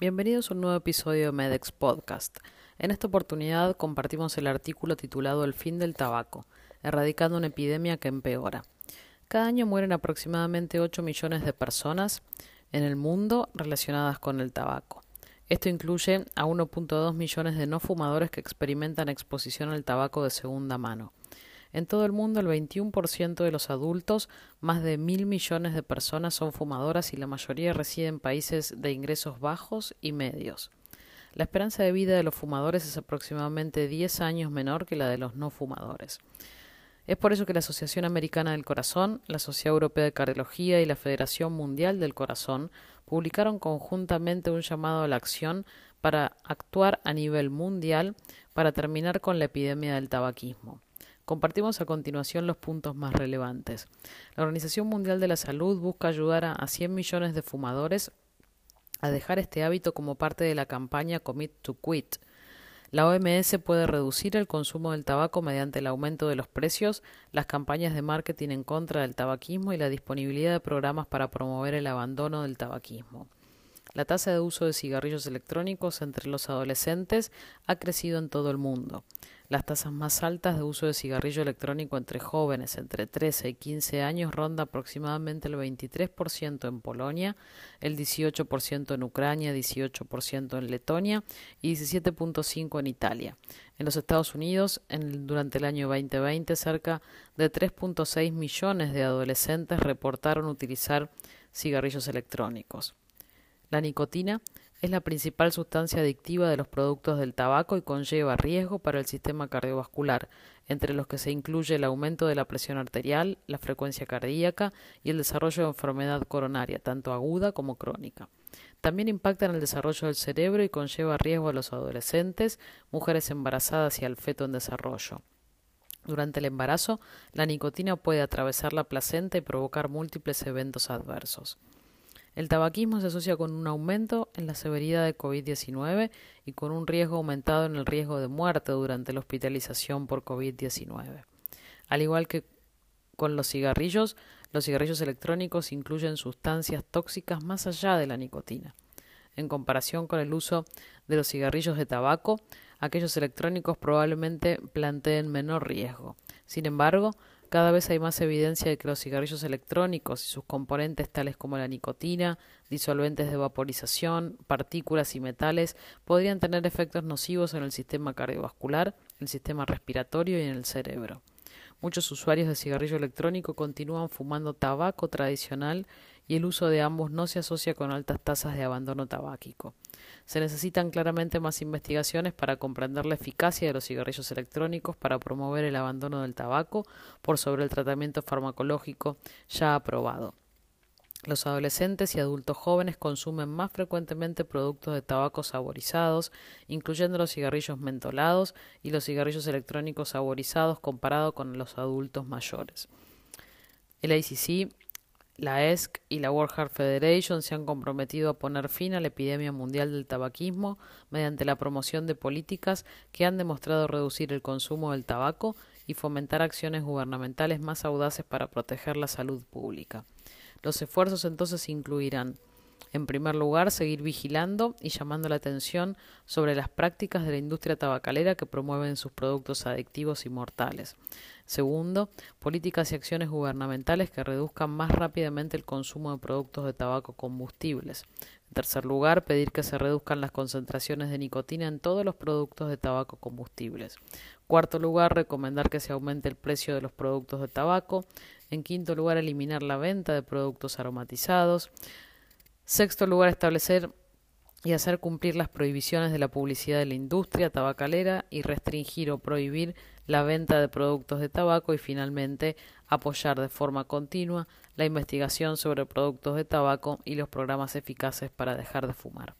Bienvenidos a un nuevo episodio de Medex Podcast. En esta oportunidad compartimos el artículo titulado El fin del tabaco, erradicando una epidemia que empeora. Cada año mueren aproximadamente 8 millones de personas en el mundo relacionadas con el tabaco. Esto incluye a 1.2 millones de no fumadores que experimentan exposición al tabaco de segunda mano. En todo el mundo, el 21% de los adultos, más de mil millones de personas son fumadoras y la mayoría reside en países de ingresos bajos y medios. La esperanza de vida de los fumadores es aproximadamente 10 años menor que la de los no fumadores. Es por eso que la Asociación Americana del Corazón, la Sociedad Europea de Cardiología y la Federación Mundial del Corazón publicaron conjuntamente un llamado a la acción para actuar a nivel mundial para terminar con la epidemia del tabaquismo. Compartimos a continuación los puntos más relevantes. La Organización Mundial de la Salud busca ayudar a 100 millones de fumadores a dejar este hábito como parte de la campaña Commit to Quit. La OMS puede reducir el consumo del tabaco mediante el aumento de los precios, las campañas de marketing en contra del tabaquismo y la disponibilidad de programas para promover el abandono del tabaquismo. La tasa de uso de cigarrillos electrónicos entre los adolescentes ha crecido en todo el mundo. Las tasas más altas de uso de cigarrillo electrónico entre jóvenes entre 13 y 15 años ronda aproximadamente el 23% en Polonia, el 18% en Ucrania, 18% en Letonia y 17.5% en Italia. En los Estados Unidos, durante el año 2020, cerca de 3.6 millones de adolescentes reportaron utilizar cigarrillos electrónicos. La nicotina es la principal sustancia adictiva de los productos del tabaco y conlleva riesgo para el sistema cardiovascular, entre los que se incluye el aumento de la presión arterial, la frecuencia cardíaca y el desarrollo de enfermedad coronaria, tanto aguda como crónica. También impacta en el desarrollo del cerebro y conlleva riesgo a los adolescentes, mujeres embarazadas y al feto en desarrollo. Durante el embarazo, la nicotina puede atravesar la placenta y provocar múltiples eventos adversos. El tabaquismo se asocia con un aumento en la severidad de COVID-19 y con un riesgo aumentado en el riesgo de muerte durante la hospitalización por COVID-19. Al igual que con los cigarrillos, los cigarrillos electrónicos incluyen sustancias tóxicas más allá de la nicotina. En comparación con el uso de los cigarrillos de tabaco, aquellos electrónicos probablemente planteen menor riesgo. Sin embargo, cada vez hay más evidencia de que los cigarrillos electrónicos y sus componentes tales como la nicotina, disolventes de vaporización, partículas y metales podrían tener efectos nocivos en el sistema cardiovascular, el sistema respiratorio y en el cerebro. Muchos usuarios de cigarrillo electrónico continúan fumando tabaco tradicional y el uso de ambos no se asocia con altas tasas de abandono tabáquico. Se necesitan claramente más investigaciones para comprender la eficacia de los cigarrillos electrónicos para promover el abandono del tabaco por sobre el tratamiento farmacológico ya aprobado. Los adolescentes y adultos jóvenes consumen más frecuentemente productos de tabaco saborizados, incluyendo los cigarrillos mentolados y los cigarrillos electrónicos saborizados comparado con los adultos mayores. El ICC la ESC y la World Heart Federation se han comprometido a poner fin a la epidemia mundial del tabaquismo mediante la promoción de políticas que han demostrado reducir el consumo del tabaco y fomentar acciones gubernamentales más audaces para proteger la salud pública. Los esfuerzos entonces incluirán en primer lugar, seguir vigilando y llamando la atención sobre las prácticas de la industria tabacalera que promueven sus productos adictivos y mortales. Segundo, políticas y acciones gubernamentales que reduzcan más rápidamente el consumo de productos de tabaco combustibles. En tercer lugar, pedir que se reduzcan las concentraciones de nicotina en todos los productos de tabaco combustibles. Cuarto lugar, recomendar que se aumente el precio de los productos de tabaco. En quinto lugar, eliminar la venta de productos aromatizados. Sexto lugar, establecer y hacer cumplir las prohibiciones de la publicidad de la industria tabacalera y restringir o prohibir la venta de productos de tabaco y finalmente apoyar de forma continua la investigación sobre productos de tabaco y los programas eficaces para dejar de fumar.